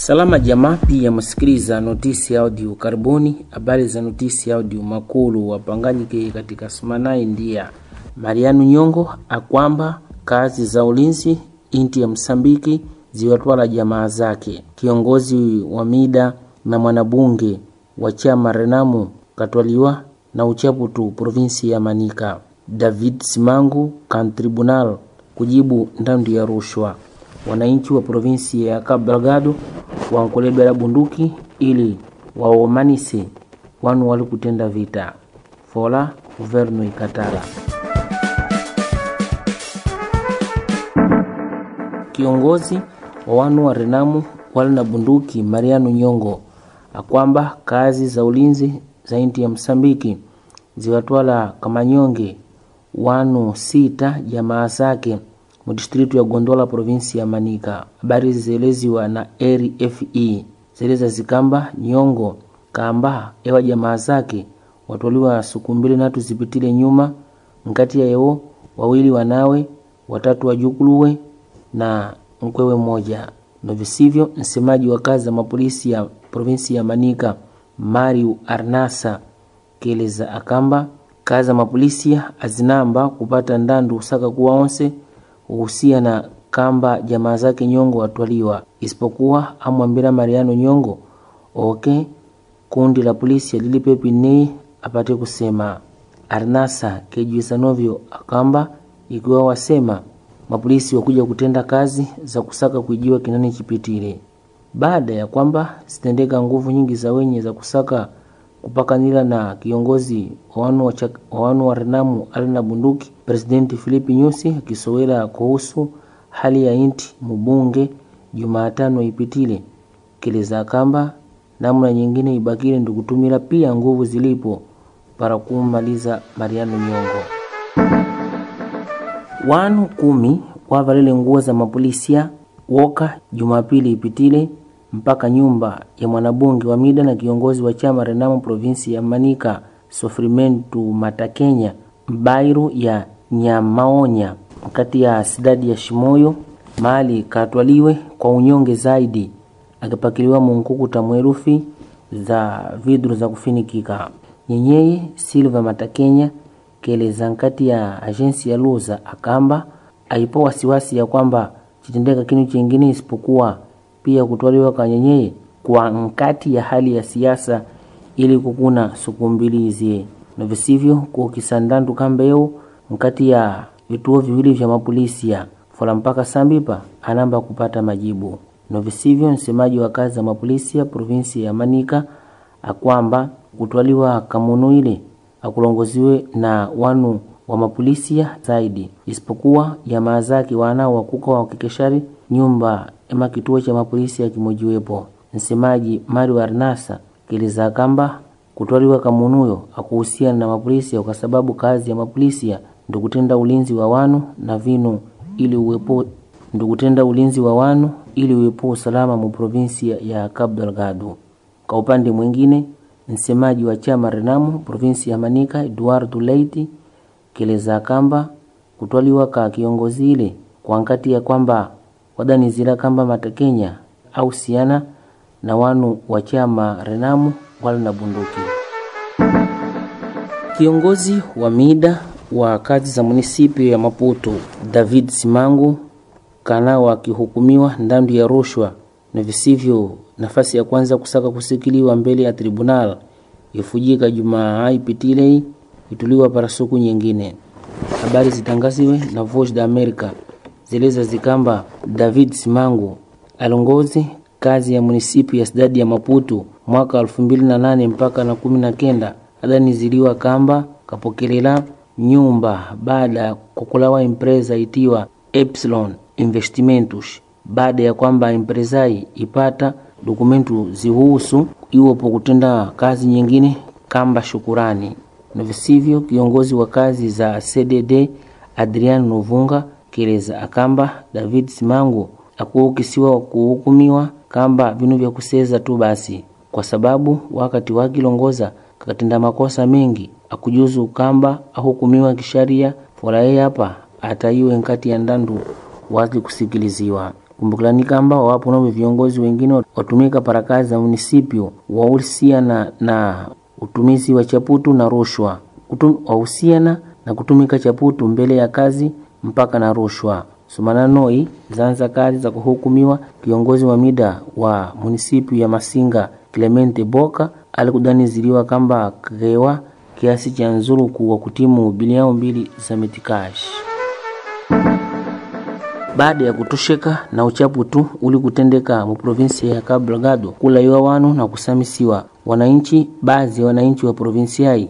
Salama jamaa, pia msikiliza notisi audio. Karibuni habari za notisi audio. Makulu wapanganyike katika Sumanai ndia Mariano Nyongo akwamba kazi za ulinzi inti ya Msambiki ziwatwala jamaa zake. Kiongozi wa mida na mwanabunge wa chama Renamu katwaliwa na uchaputu provinsi ya Manika. David Simangu kan tribunal kujibu ndandu ya rushwa. Wananchi wa provinsi ya Cabo Delgado wankolebela bunduki ili waomanise wanu wali kutenda vita fola guvernu ikatala. Kiongozi wa wanu wa Renamu wali na bunduki Mariano Nyongo akwamba kazi za ulinzi za inti ya Msambiki ziwatwala Kamanyonge wanu sita jamaa zake mudistritu ya Gondola provinsi ya Manika. Habari zieleziwa na RFE zeleza zikamba Nyongo kamba ewa jamaa zake watwaliwa siku mbili natu zipitile nyuma nkati ya yewo wawili wanawe watatu wajukuluwe na mkwewe moja na visivyo. Msemaji wa kazi za mapolisi ya provinsi ya Manika Mariu Arnasa keleza akamba kazi za mapolisi azinamba kupata ndandu usaka kuwa onse uhusia na kamba jamaa zake Nyongo watwaliwa, isipokuwa amwambira Mariano Nyongo oke kundi la polisi alilipepi nei apate kusema. Arnasa kejuisa novyo akamba ikiwa wasema. Mapolisi wakuja kutenda kazi za kusaka kuijiwa kinani chipitile, baada ya kwamba zitendeka nguvu nyingi za wenye za kusaka kupakanila na kiongozi wa wanu wa Renamu Alina bunduki. Presidenti Filipi Nyusi akisowela kuhusu hali ya inti mubunge Jumatano ipitile keleza kamba namna nyingine ibakile ndikutumila pia nguvu zilipo para kumaliza Mariano Nyongo. Wanu kumi wavalile nguo za mapolisia woka Jumapili ipitile mpaka nyumba ya mwanabunge wa mida na kiongozi wa chama Renamo provinsi ya Manika Sofrimentu Matakenya mbairu ya Nyamaonya kati ya sidadi ya Shimoyo mali katwaliwe kwa unyonge zaidi akipakiliwa munkukuta mwerufi za vidru za kufinikika. Nyenyeye Silva Matakenya keleza nkati ya agensi ya Luza akamba aipo wasiwasi ya kwamba chitendeka kinu chingine isipokuwa pia kutwaliwa kwa nyenyeye kwa nkati ya hali ya siasa ili kukuna suku mbili izie na visivyo kukisandandu kambeu nkati ya vituo viwili vya mapolisia fola mpaka sambipa anamba kupata majibu na visivyo. Msemaji wa kazi za mapolisia provinsi ya Manika akwamba kutwaliwa kamunu ile akulongoziwe na wanu wa mapolisia zaidi isipokuwa jamaa zake wanao wakuka wakikeshari nyumba ema kituo cha mapolisi kimojiwepo Msemaji Mario Arnasa keleza kamba kutwaliwa kamunuyo akuhusiana na mapolisia kwa sababu kazi ya mapolisia ndikutenda ulinzi wa wanu na vinu ili uwepo ndikutenda ulinzi wa wanu ili uwepo usalama mu provinsi ya Cabo Delgado. Kwa upande mwingine, msemaji wa chama Renamu provinsi ya Manica Eduardo Leite keleza kamba kutwaliwa ka kiongozi ile kwa ngati ya kwamba wadanizira kamba Matakenya au siana na wanu wa chama Renamu wala na bunduki. Kiongozi wa mida wa kazi za munisipio ya Maputo David Simangu kana wakihukumiwa ndandu ya rushwa na visivyo nafasi ya kwanza kusaka kusikiliwa mbele ya tribunal ifujika Jumaa ipitile ituliwa para suku nyingine. Habari zitangaziwe na Voice da America. Zeleza zikamba David simango alongozi kazi ya munisipi ya sidadi ya Maputu mwaka 2008 mpaka na kumi na kenda. Adani ziliwa kamba kapokelela nyumba baada ya kukulawa impreza itiwa Epsilon Investimentos baada ya kwamba imprezai ipata dokumentu zihusu iwopo kutenda kazi nyingine kamba shukurani na visivyo. Kiongozi wa kazi za CDD Adrian Novunga keleza akamba David Simangu akuhukisiwa kuhukumiwa kamba vinu vya kuseza tu basi, kwa sababu wakati wakilongoza kakatenda makosa mengi akujuzu kamba ahukumiwa kisharia fola yeye hapa ataiwe nkati ya ndandu wazi kusikiliziwa kumbukilani kamba wapo navo viongozi wengine watumika parakazi za munisipio waulisiana na utumizi wa chaputu na rushwa wahusiana na kutumika chaputu mbele ya kazi mpaka na rushwa. Sumana noi zanza kazi za kuhukumiwa kiongozi wa mida wa munisipiu ya Masinga Clemente Boka alikudaniziliwa kamba kewa kiasi cha nzuluku wa kutimu bilioni mbili za metikash baada ya kutosheka na uchaputu uli kutendeka mu provinsi ya Cabo Delgado kulaiwa wanu na kusamisiwa wananchi baadhi ya wananchi wa provinsiai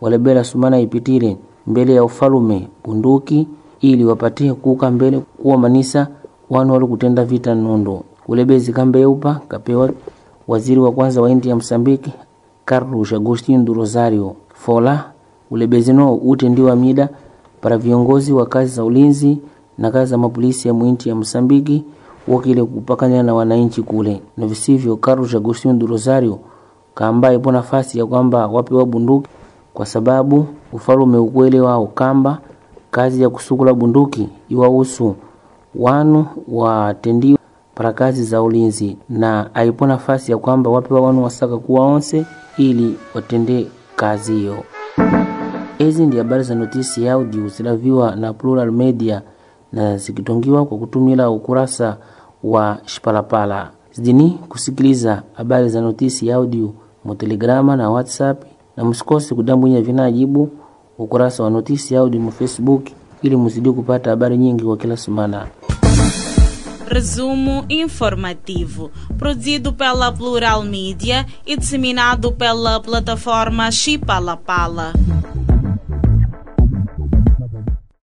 walebela sumana ipitile mbele ya ufalume bunduki ili wapatie kuka mbele kuwa manisa wanu wali kutenda vita nondo. Ulebezi kambe yeupa kapewa waziri wa kwanza wa inti ya Msambiki Carlos Agostinho Rosario. Fola ulebezi no utendiwa mida para viongozi wa kazi za ulinzi na kazi za mapolisi ya mwinti ya Msambiki wakile kupakanya na wananchi kule. Na visivyo Carlos Agostinho Rosario kaamba ipo nafasi ya kwamba wapewa bunduki kwa sababu ufalume ukweli wao kamba kazi ya kusukula bunduki iwahusu wanu watendiwa para kazi za ulinzi na aipo nafasi ya kwamba wapewa wanu wasaka kuwa onse ili watende kazi hiyo. Hizi ndi habari za notisi ya audio zilaviwa na Plural Media na zikitongiwa kwa kutumila ukurasa wa Shipalapala. Zidini kusikiliza habari za notisi ya audio mu Telegrama na WhatsApp, na msikose kudambwinya vinajibu ukurasa wa notisi audio mu Facebook ili muzidi kupata habari nyingi kwa kila semana. Resumo informativo, produzido pela Plural Mídia e disseminado pela plataforma Chipalapala.